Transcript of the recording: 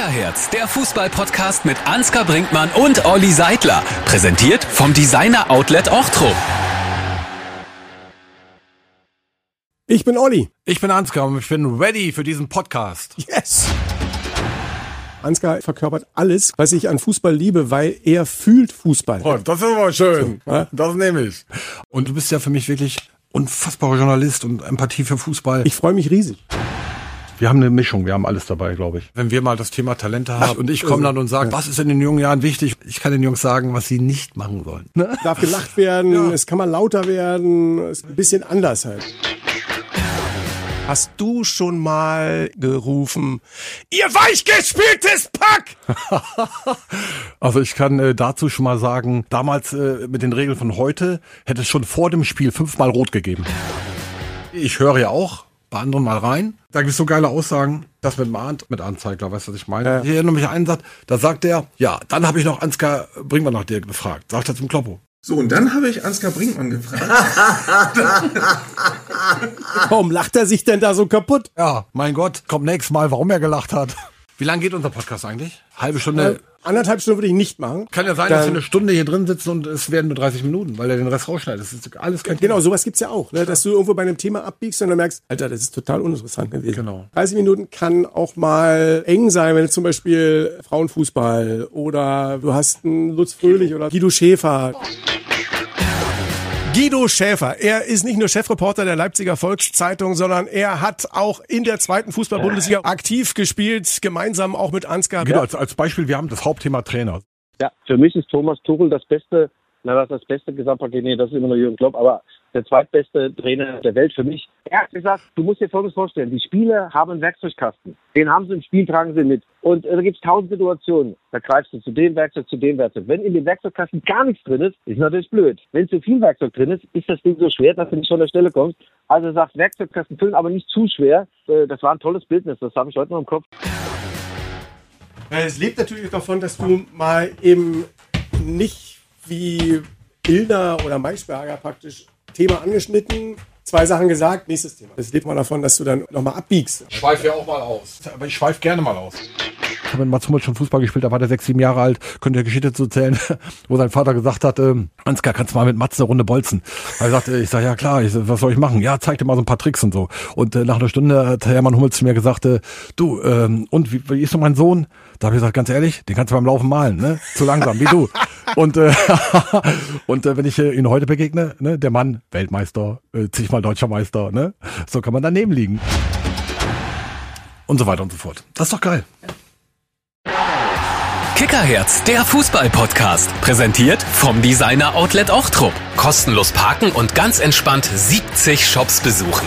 Kickerherz, der Fußball-Podcast mit Ansgar Brinkmann und Olli Seidler. Präsentiert vom Designer Outlet Ochtrup. Ich bin Olli. Ich bin Ansgar und ich bin ready für diesen Podcast. Yes! Ansgar verkörpert alles, was ich an Fußball liebe, weil er fühlt Fußball. Oh, das ist aber schön. Das nehme ich. Und du bist ja für mich wirklich unfassbarer Journalist und Empathie für Fußball. Ich freue mich riesig. Wir haben eine Mischung, wir haben alles dabei, glaube ich. Wenn wir mal das Thema Talente haben und ich komme dann und sage, was ist in den jungen Jahren wichtig? Ich kann den Jungs sagen, was sie nicht machen sollen. Ne? Darf gelacht werden, es kann mal lauter werden, es ist ein bisschen anders halt. Hast du schon mal gerufen, ihr weichgespieltes Pack? Also ich kann äh, dazu schon mal sagen, damals äh, mit den Regeln von heute hätte es schon vor dem Spiel fünfmal rot gegeben. Ich höre ja auch bei anderen mal rein. Da gibt es so geile Aussagen. Das mit Mahnt, mit Anzeigler, weißt du, was ich meine? Ja. Ich erinnere mich an einen Satz, da sagt er, ja, dann habe ich noch Ansgar Brinkmann nach dir gefragt. Sagt er zum Kloppo. So, und dann habe ich Ansgar Brinkmann gefragt. Warum lacht er sich denn da so kaputt? Ja, mein Gott, kommt nächstes Mal, warum er gelacht hat. Wie lange geht unser Podcast eigentlich? Halbe Stunde. Anderthalb Stunden würde ich nicht machen. Kann ja sein, dass wir Dann- eine Stunde hier drin sitzen und es werden nur 30 Minuten, weil er den Rest rausschneidet. Das ist alles kein Genau, sowas gibt's ja auch, ne? dass du irgendwo bei einem Thema abbiegst und dann merkst, Alter, das ist total uninteressant gewesen. Genau. 30 Minuten kann auch mal eng sein, wenn du zum Beispiel Frauenfußball oder du hast einen Lutz Fröhlich oder Guido Schäfer. Guido Schäfer, er ist nicht nur Chefreporter der Leipziger Volkszeitung, sondern er hat auch in der zweiten Fußball-Bundesliga aktiv gespielt, gemeinsam auch mit Ansgar. Genau, als, als Beispiel, wir haben das Hauptthema Trainer. Ja, für mich ist Thomas Tuchel das beste, na was das beste Gesamtpaket, nee, das ist immer noch Jürgen Klopp, aber der zweitbeste Trainer der Welt für mich. Er hat gesagt, du musst dir Folgendes vorstellen, die Spieler haben einen Werkzeugkasten. Den haben sie im Spiel, tragen sie mit. Und äh, da gibt es tausend Situationen. Da greifst du zu dem Werkzeug, zu dem Werkzeug. Wenn in dem Werkzeugkasten gar nichts drin ist, ist natürlich blöd. Wenn zu viel Werkzeug drin ist, ist das Ding so schwer, dass du nicht von der Stelle kommst. Also sagt, Werkzeugkasten füllen, aber nicht zu schwer. Äh, Das war ein tolles Bildnis, das habe ich heute noch im Kopf. Es lebt natürlich davon, dass du mal eben nicht wie Bilder oder Maischberger praktisch Thema angeschnitten, zwei Sachen gesagt, nächstes Thema. Es lebt mal davon, dass du dann nochmal abbiegst. Ich schweife ja auch mal aus. Aber ich schweife gerne mal aus. Ich habe mit Mats Hummels schon Fußball gespielt, da war der sechs, sieben Jahre alt. Könnt ihr Geschichte zu erzählen, wo sein Vater gesagt hat, ähm, Ansgar, kannst du mal mit Mats eine Runde bolzen? Er sagte, ich sag, ja klar, ich, was soll ich machen? Ja, zeig dir mal so ein paar Tricks und so. Und äh, nach einer Stunde hat Hermann Hummels zu mir gesagt, äh, du, ähm, und wie, wie ist so mein Sohn? Da habe ich gesagt, ganz ehrlich, den kannst du beim Laufen malen, ne? Zu langsam, wie du. Und, äh, und äh, wenn ich äh, ihn heute begegne, ne, der Mann, Weltmeister, äh, zigmal deutscher Meister, ne? So kann man daneben liegen. Und so weiter und so fort. Das ist doch geil. Kickerherz, der Fußball-Podcast. Präsentiert vom Designer Outlet Ochtrup. Kostenlos parken und ganz entspannt 70 Shops besuchen.